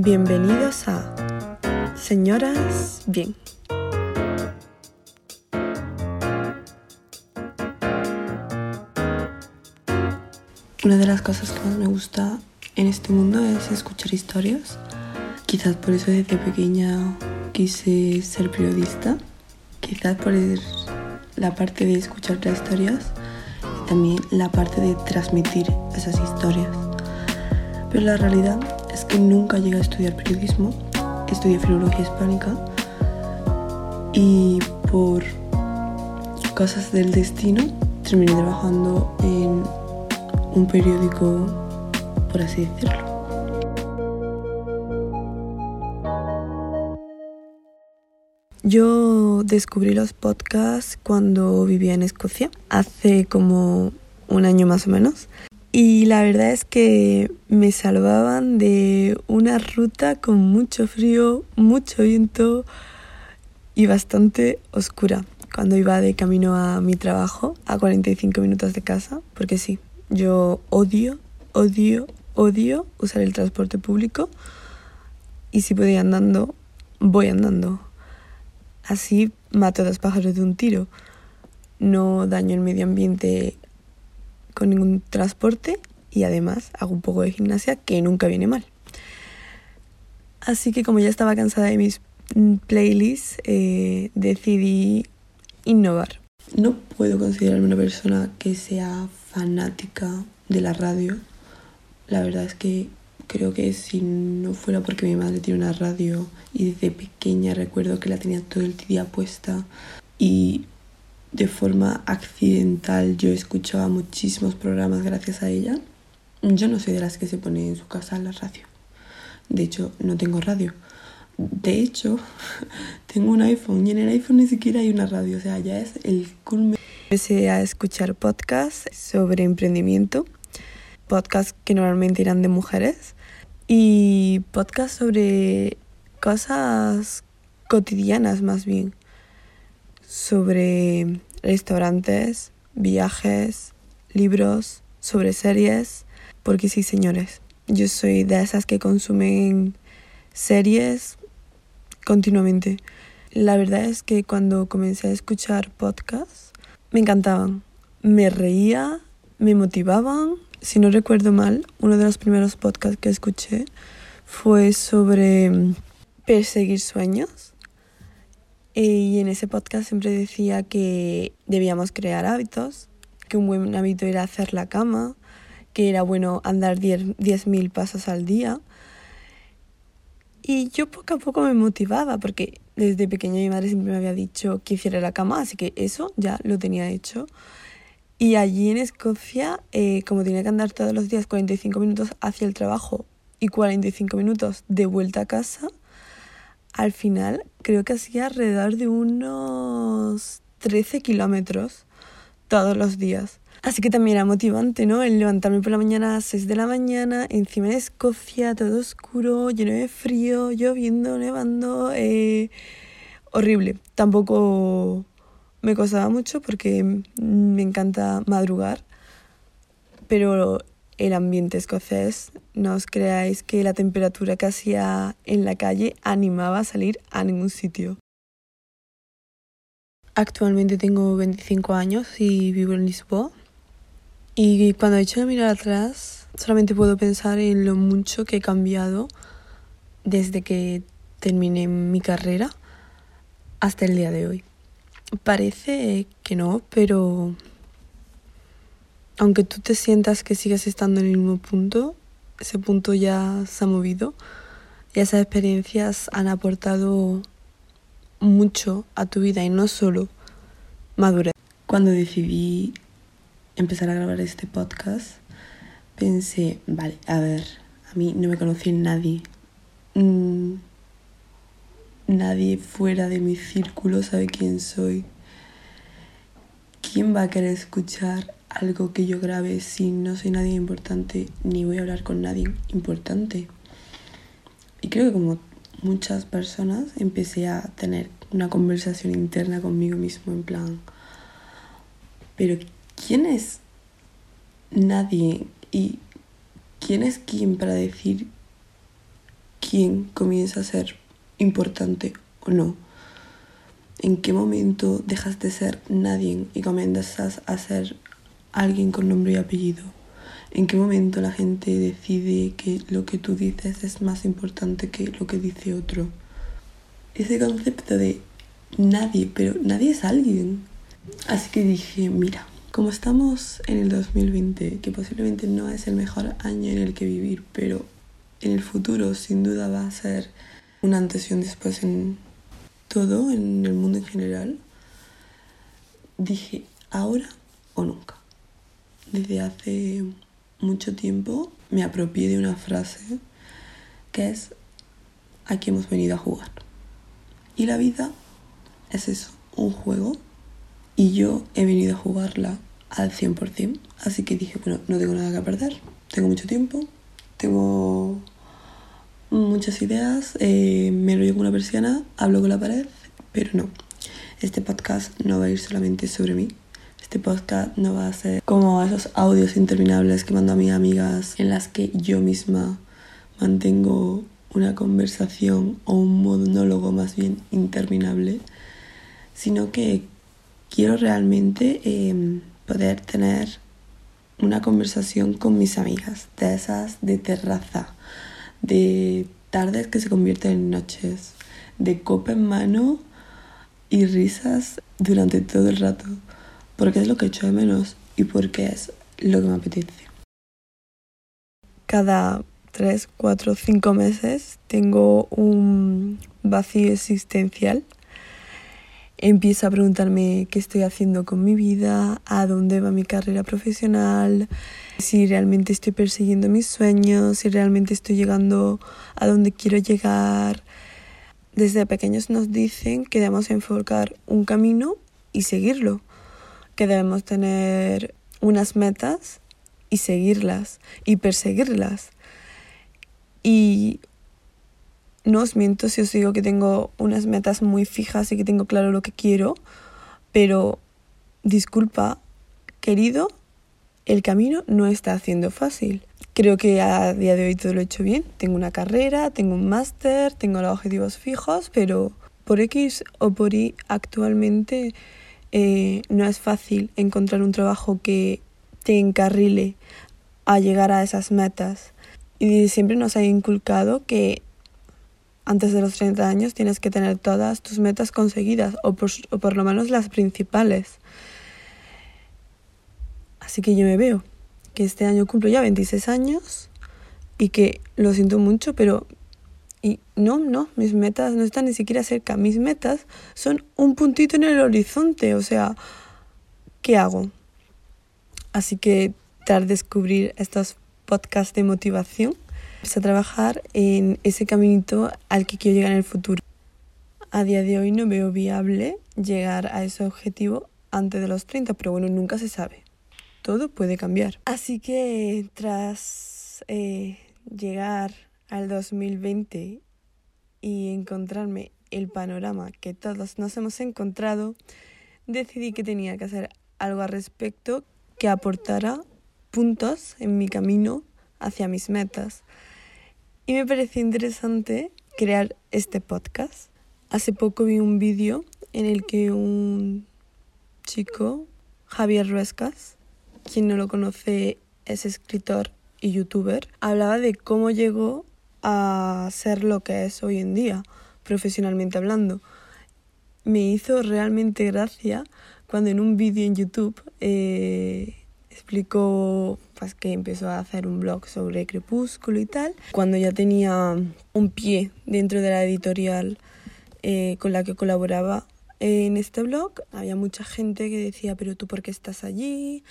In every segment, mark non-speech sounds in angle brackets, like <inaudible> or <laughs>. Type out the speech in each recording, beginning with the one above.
Bienvenidos a Señoras Bien. Una de las cosas que más me gusta en este mundo es escuchar historias. Quizás por eso desde pequeña quise ser periodista. Quizás por la parte de escuchar las historias y también la parte de transmitir esas historias. Pero la realidad es que nunca llegué a estudiar periodismo, estudié filología hispánica y por cosas del destino terminé trabajando en un periódico, por así decirlo. Yo descubrí los podcasts cuando vivía en Escocia, hace como un año más o menos. Y la verdad es que me salvaban de una ruta con mucho frío, mucho viento y bastante oscura cuando iba de camino a mi trabajo a 45 minutos de casa, porque sí, yo odio, odio, odio usar el transporte público y si ir andando, voy andando. Así mato a dos pájaros de un tiro. No daño el medio ambiente con ningún transporte y además hago un poco de gimnasia que nunca viene mal. Así que como ya estaba cansada de mis playlists, eh, decidí innovar. No puedo considerarme una persona que sea fanática de la radio. La verdad es que creo que si no fuera porque mi madre tiene una radio y desde pequeña recuerdo que la tenía todo el día puesta y de forma accidental yo escuchaba muchísimos programas gracias a ella. Yo no soy de las que se pone en su casa la radio. De hecho, no tengo radio. De hecho, <laughs> tengo un iPhone y en el iPhone ni siquiera hay una radio. O sea, ya es el culmen. Empecé a escuchar podcasts sobre emprendimiento, podcasts que normalmente eran de mujeres y podcasts sobre cosas cotidianas más bien sobre restaurantes, viajes, libros, sobre series, porque sí, señores, yo soy de esas que consumen series continuamente. La verdad es que cuando comencé a escuchar podcasts, me encantaban. Me reía, me motivaban. Si no recuerdo mal, uno de los primeros podcasts que escuché fue sobre perseguir sueños y en ese podcast siempre decía que debíamos crear hábitos, que un buen hábito era hacer la cama, que era bueno andar 10.000 pasos al día. Y yo poco a poco me motivaba porque desde pequeña mi madre siempre me había dicho que hiciera la cama, así que eso ya lo tenía hecho. Y allí en Escocia, eh, como tenía que andar todos los días 45 minutos hacia el trabajo y 45 minutos de vuelta a casa, al final creo que hacía alrededor de unos 13 kilómetros todos los días. Así que también era motivante, ¿no? El levantarme por la mañana a las 6 de la mañana, encima de Escocia, todo oscuro, lleno de frío, lloviendo, nevando, eh, horrible. Tampoco me costaba mucho porque me encanta madrugar, pero el ambiente escocés, no os creáis que la temperatura que hacía en la calle animaba a salir a ningún sitio. Actualmente tengo 25 años y vivo en Lisboa. Y cuando he hecho de mirar atrás, solamente puedo pensar en lo mucho que he cambiado desde que terminé mi carrera hasta el día de hoy. Parece que no, pero aunque tú te sientas que sigues estando en el mismo punto, ese punto ya se ha movido y esas experiencias han aportado mucho a tu vida y no solo madurez. Cuando decidí empezar a grabar este podcast, pensé, vale, a ver, a mí no me conoce nadie. Mm, nadie fuera de mi círculo sabe quién soy. ¿Quién va a querer escuchar algo que yo grabe si no soy nadie importante ni voy a hablar con nadie importante. Y creo que como muchas personas empecé a tener una conversación interna conmigo mismo en plan, pero ¿quién es nadie? ¿Y quién es quién para decir quién comienza a ser importante o no. En qué momento dejas de ser nadie y comienzas a ser alguien con nombre y apellido. En qué momento la gente decide que lo que tú dices es más importante que lo que dice otro. Ese concepto de nadie, pero nadie es alguien. Así que dije, mira, como estamos en el 2020, que posiblemente no es el mejor año en el que vivir, pero en el futuro sin duda va a ser una antes y un después en todo, en el mundo en general, dije, ahora o nunca. Desde hace mucho tiempo me apropié de una frase que es, aquí hemos venido a jugar. Y la vida es eso, un juego. Y yo he venido a jugarla al 100%. Así que dije, bueno, no tengo nada que perder. Tengo mucho tiempo. Tengo muchas ideas. Eh, me rollo con una persiana. Hablo con la pared. Pero no. Este podcast no va a ir solamente sobre mí. Este podcast no va a ser como esos audios interminables que mando a mis amigas en las que yo misma mantengo una conversación o un monólogo más bien interminable sino que quiero realmente em, poder tener una conversación con mis amigas, de esas de terraza, de tardes que se convierten en noches, de copa en mano y risas durante todo el rato, porque es lo que echo de menos y porque es lo que me apetece. Cada tres, cuatro, cinco meses tengo un vacío existencial empiezo a preguntarme qué estoy haciendo con mi vida, a dónde va mi carrera profesional, si realmente estoy persiguiendo mis sueños, si realmente estoy llegando a donde quiero llegar. Desde pequeños nos dicen que debemos enfocar un camino y seguirlo, que debemos tener unas metas y seguirlas y perseguirlas. Y no os miento si os digo que tengo unas metas muy fijas y que tengo claro lo que quiero, pero disculpa, querido, el camino no está haciendo fácil. Creo que a día de hoy todo lo he hecho bien. Tengo una carrera, tengo un máster, tengo los objetivos fijos, pero por X o por Y actualmente eh, no es fácil encontrar un trabajo que te encarrile a llegar a esas metas. Y siempre nos ha inculcado que antes de los 30 años tienes que tener todas tus metas conseguidas o por, lo menos las principales. Así que yo me veo que este año cumplo ya 26 años y que lo siento mucho, pero y no, no, mis metas no están ni siquiera cerca. Mis metas son un puntito en el horizonte. O sea, ¿qué hago? Así que tras descubrir estos podcasts de motivación, Empecé a trabajar en ese caminito al que quiero llegar en el futuro. A día de hoy no veo viable llegar a ese objetivo antes de los 30, pero bueno, nunca se sabe. Todo puede cambiar. Así que tras eh, llegar al 2020 y encontrarme el panorama que todos nos hemos encontrado, decidí que tenía que hacer algo al respecto que aportara puntos en mi camino hacia mis metas y me pareció interesante crear este podcast. Hace poco vi un vídeo en el que un chico, Javier Ruescas, quien no lo conoce es escritor y youtuber, hablaba de cómo llegó a ser lo que es hoy en día, profesionalmente hablando. Me hizo realmente gracia cuando en un vídeo en YouTube eh, explicó pues, que empezó a hacer un blog sobre Crepúsculo y tal. Cuando ya tenía un pie dentro de la editorial eh, con la que colaboraba en este blog, había mucha gente que decía, pero tú por qué estás allí,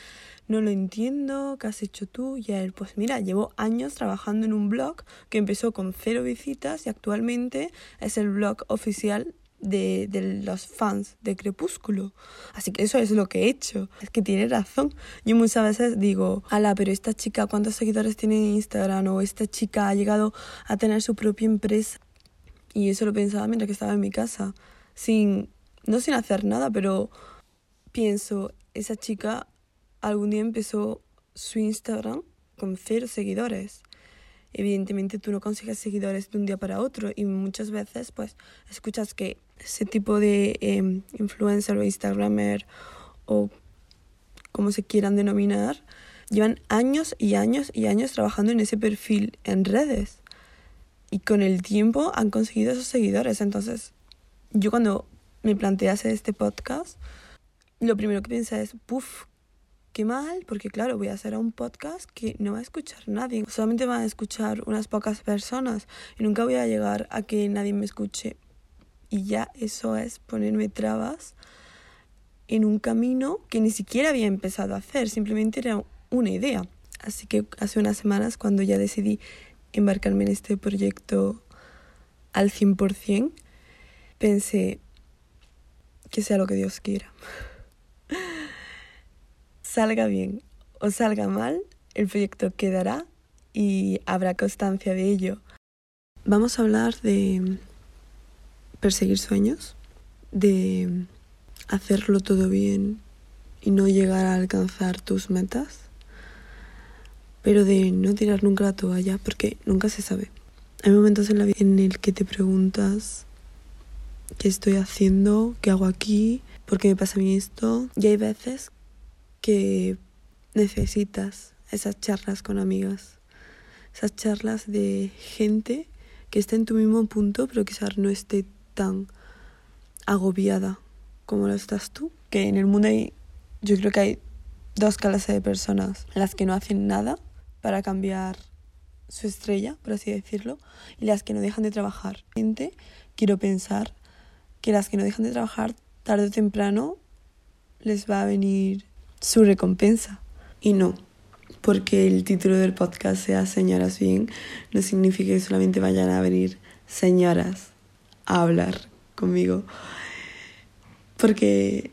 no lo entiendo, ¿qué has hecho tú? Y él, pues mira, llevo años trabajando en un blog que empezó con cero visitas y actualmente es el blog oficial de, de, los fans de Crepúsculo. Así que eso es lo que he hecho. Es que tiene razón. Yo muchas veces digo, ala, pero esta chica, ¿cuántos seguidores tiene en Instagram? O esta chica ha llegado a tener su propia empresa. Y eso lo pensaba mientras que estaba en mi casa. Sin, no sin hacer nada, pero pienso, esa chica algún día empezó su Instagram con cero seguidores. evidentemente tú no consigues seguidores de un día para otro y muchas veces pues escuchas que ese tipo de em, influencer o instagramer o como se quieran denominar, llevan años y años y años trabajando en ese perfil en redes. Y con el tiempo han conseguido esos seguidores. Entonces, yo cuando me planteé hacer este podcast, lo primero que pensé es, puff, qué mal, porque claro, voy a hacer un podcast que no va a escuchar nadie. Solamente van a escuchar unas pocas personas y nunca voy a llegar a que nadie me escuche. Y ya eso es ponerme trabas en un camino que ni siquiera había empezado a hacer, simplemente era una idea. Así que hace unas semanas cuando ya decidí embarcarme en este proyecto al 100%, pensé que sea lo que Dios quiera. salga bien o salga mal, el proyecto quedará y habrá constancia de ello. Vamos a hablar de perseguir sueños, de hacerlo todo bien y no llegar a alcanzar tus metas, pero de no tirar nunca la toalla porque nunca se sabe. Hay momentos en la vida en el que te preguntas qué estoy haciendo, qué hago aquí, por qué me pasa a mí esto. Y hay veces que necesitas esas charlas con amigas, esas charlas de gente que está en tu mismo punto, pero quizás no esté tan agobiada como lo estás tú. Que en el mundo hay, yo creo que hay dos clases de personas, las que no hacen nada para cambiar su estrella, por así decirlo, y las que no dejan de trabajar. Quiero pensar que las que no dejan de trabajar tarde o temprano les va a venir su recompensa. Y no, porque el título del podcast sea Señoras Bien, no significa que solamente vayan a venir señoras a hablar conmigo. Porque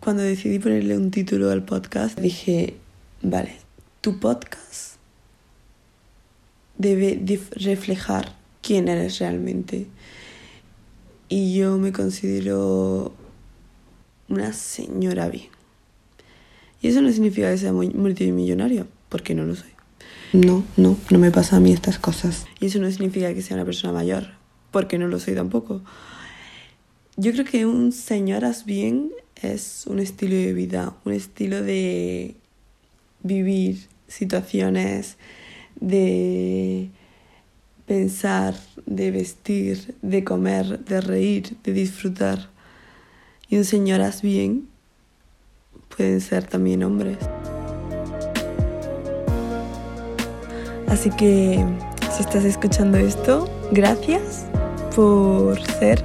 cuando decidí ponerle un título al podcast, dije, vale, tu podcast debe reflejar quién eres realmente. Y yo me considero una señora bien. Y eso no significa que sea multimillonaria, porque no lo soy. No, no, no me pasa a mí estas cosas. Y eso no significa que sea una persona mayor, porque no lo soy tampoco. Yo creo que un señoras bien es un estilo de vida, un estilo de vivir situaciones, de pensar, de vestir, de comer, de reír, de disfrutar. Y un bien pueden ser también hombres. Así que si estás escuchando esto, gracias por ser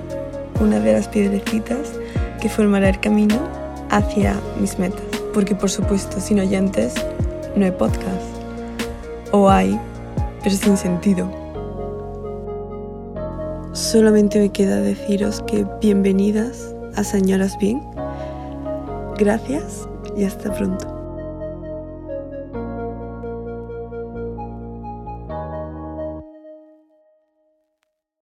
una de las piedrecitas que formará el camino hacia mis metas. Porque por supuesto, sin oyentes no hay podcast. O hay, pero sin sentido. Solamente me queda deciros que bienvenidas a Señoras Bien Gracias y hasta pronto.